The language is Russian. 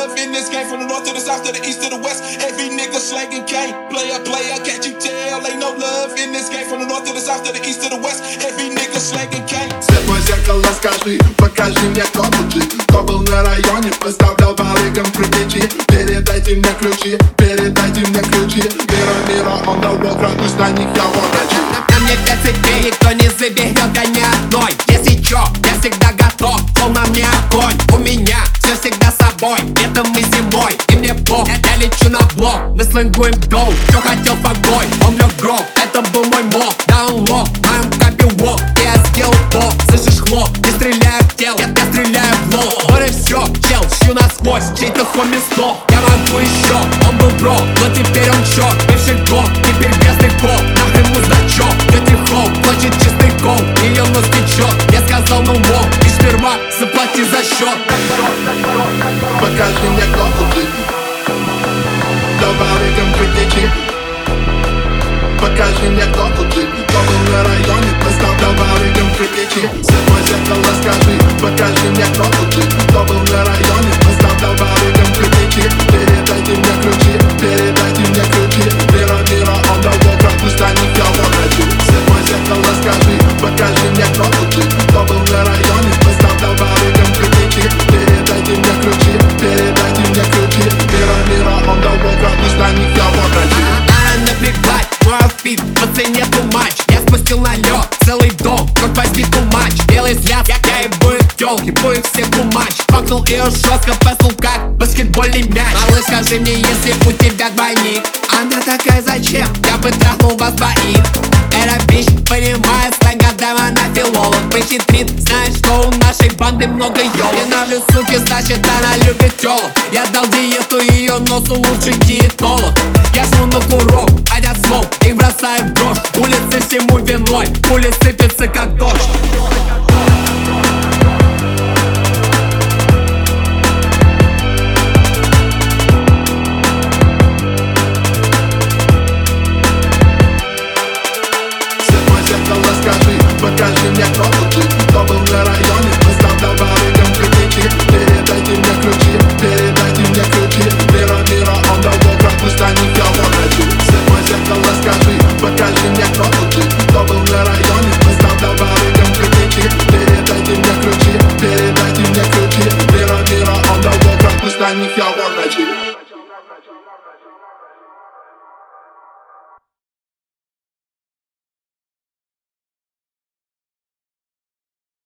love in this game. From the north to the south to the east to the west. Every nigga slanging cane. Player, player, can't you tell? Ain't no love in this game. From the north to the south to the east to the west. Every nigga slanging cane. Свет мой зеркало, скажи, покажи мне, кто тут жив Кто был на районе, поставлял барыгам критичи Передайте мне ключи, передайте мне ключи Мира, мира, он дал Бог, радуюсь на них, я ворочу На мне для цепей никто не заберет на блок. Мы слэнгуем доу, чё хотел фагой Он лег гроб, это был мой Да он лох, I'm копи walk Я сделал то, слышишь хлоп? Не стреляю в тело, я, я стреляю в лоб. И всё, чел, шью насквозь. Чей-то хоми сдох, я могу еще Он был бро, но теперь он чёрт Бывший год, теперь бедный кол Нахрен муздачок, тети хоу Хочет чистый гол, ее нос течет Я сказал ну мог, и сперва заплати за счет Покажи мне, кто был на районе, поставлял барыгам критичи Свет мой зеркало, скажи, покажи мне, кто тут жив Кто был на районе, целый дом, хоть возьми тумач Белый взгляд, я, я и будет тёлки, будет все тумач Факнул ее жестко, песнул как баскетбольный мяч. Малыш, скажи мне, если у тебя двойник? Она такая, зачем? Я бы трахнул вас двоих. Эра бич, понимает, с годам она филолог. Похитрит, знаешь, что у нашей банды много ёлок Ненавлю суки, значит она любит тёлок Я дал диету ее носу лучший диетолог. Я жму на курок, одят смог и бросаю в Улицы всему виной, пули сыпятся как дождь. Зеркало, скажи, покажи мне, кто тут жив, кто был на районе, мы с тобой if you